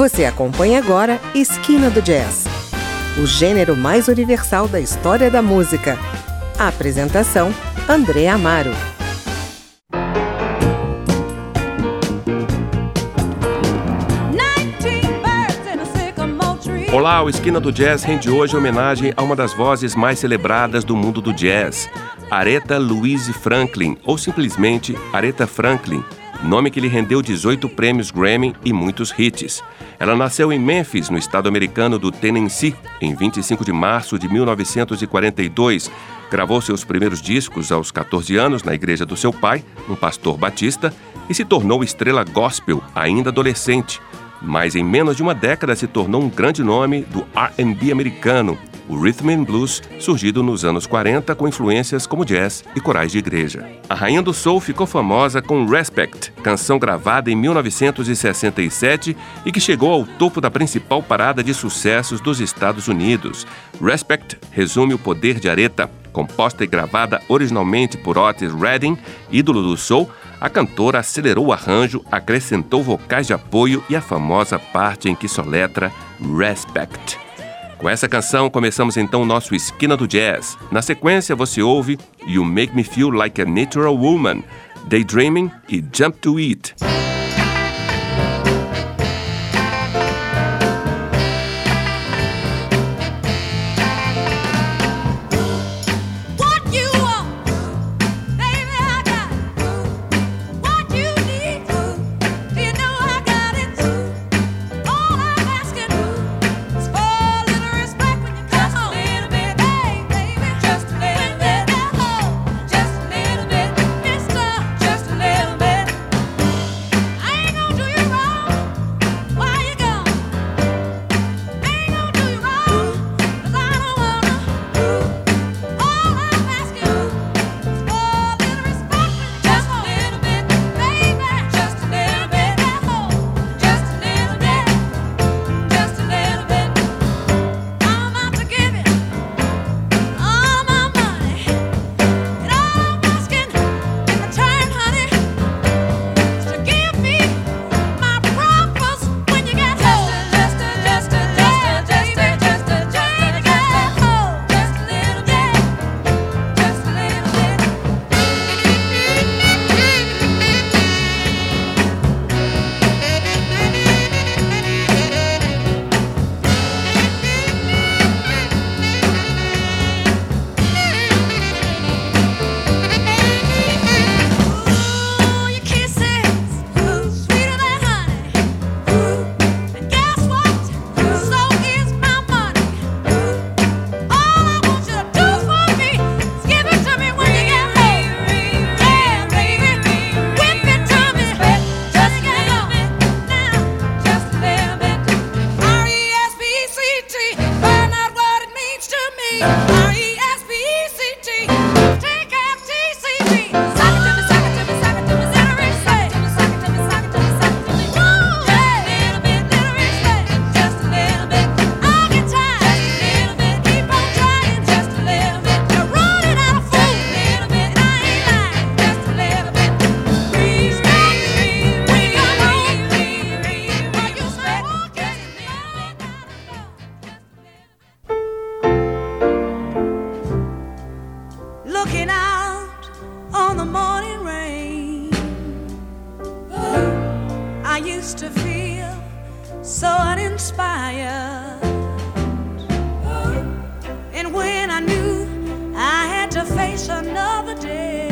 Você acompanha agora Esquina do Jazz, o gênero mais universal da história da música. A apresentação: André Amaro. Olá, o Esquina do Jazz rende hoje homenagem a uma das vozes mais celebradas do mundo do jazz, Aretha Louise Franklin, ou simplesmente Aretha Franklin, nome que lhe rendeu 18 prêmios Grammy e muitos hits. Ela nasceu em Memphis, no estado americano do Tennessee, em 25 de março de 1942. Gravou seus primeiros discos aos 14 anos na igreja do seu pai, um pastor batista, e se tornou estrela gospel ainda adolescente. Mas em menos de uma década se tornou um grande nome do R&B americano, o rhythm and blues, surgido nos anos 40 com influências como jazz e corais de igreja. A rainha do soul ficou famosa com Respect, canção gravada em 1967 e que chegou ao topo da principal parada de sucessos dos Estados Unidos. Respect resume o poder de Aretha, composta e gravada originalmente por Otis Redding, ídolo do soul, a cantora acelerou o arranjo, acrescentou vocais de apoio e a famosa parte em que soletra Respect. Com essa canção, começamos então o nosso Esquina do Jazz. Na sequência, você ouve You Make Me Feel Like a Natural Woman, Daydreaming e Jump to It. to face another day.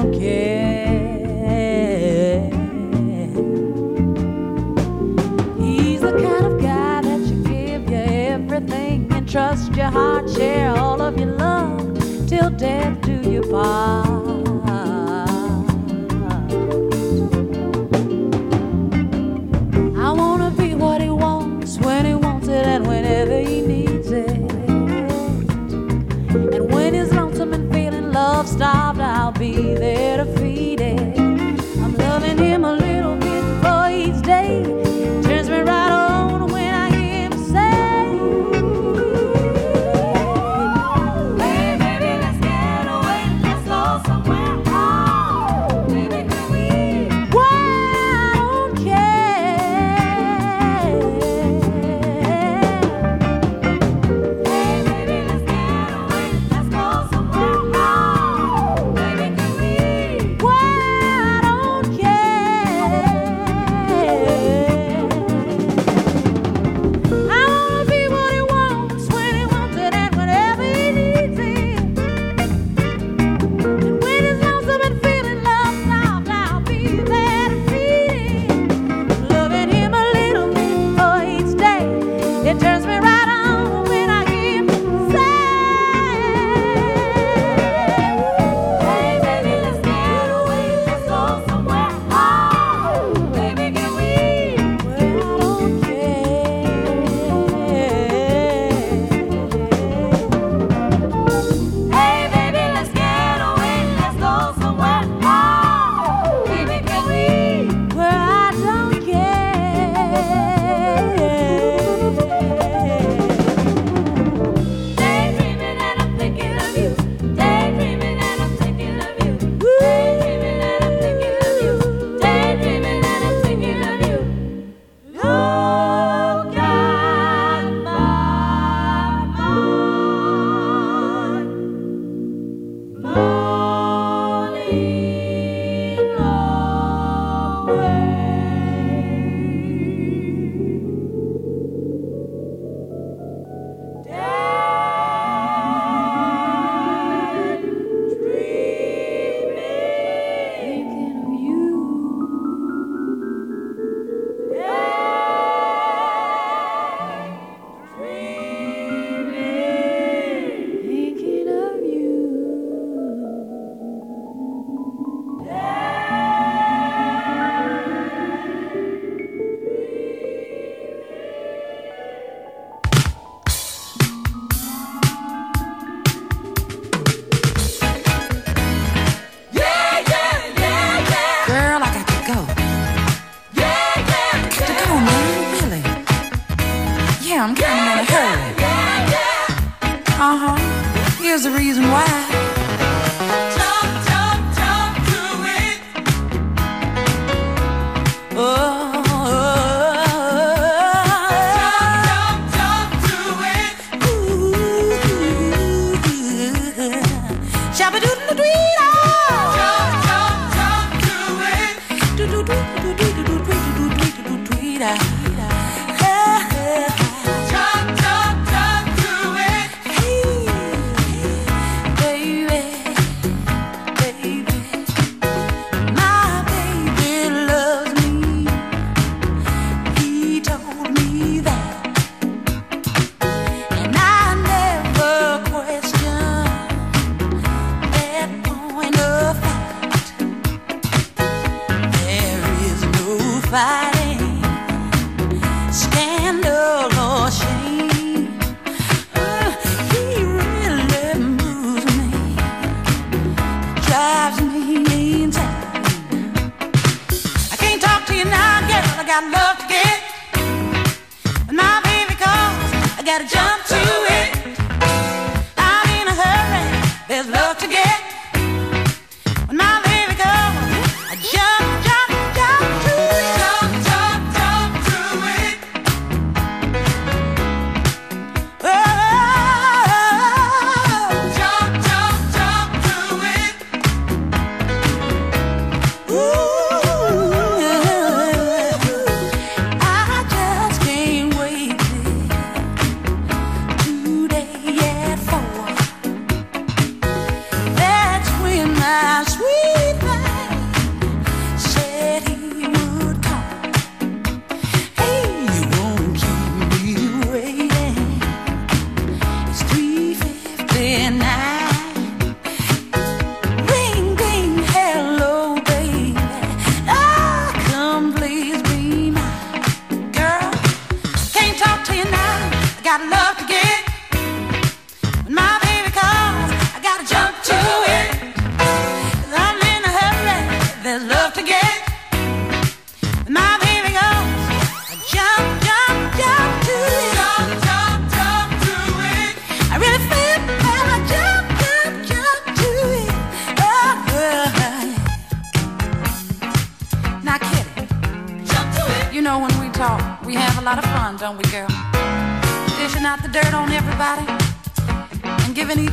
don't care. He's the kind of guy that should give you everything and trust your heart, share all of your love till death do you part. I wanna be what he wants when he wants it and whenever he needs it. And when he's lonesome and feeling love. here's the reason why.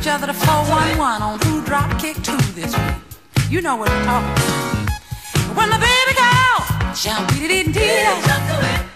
Each other the 411 on who dropped kick two this week. You know what I'm talking about. When the baby girl, jump, dee dee dee dee,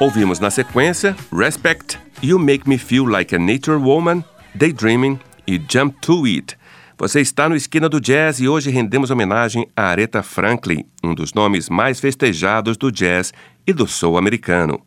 Ouvimos na sequência Respect, You Make Me Feel Like a Nature Woman, Daydreaming e Jump to It. Você está no Esquina do Jazz e hoje rendemos homenagem a Aretha Franklin, um dos nomes mais festejados do jazz e do soul americano.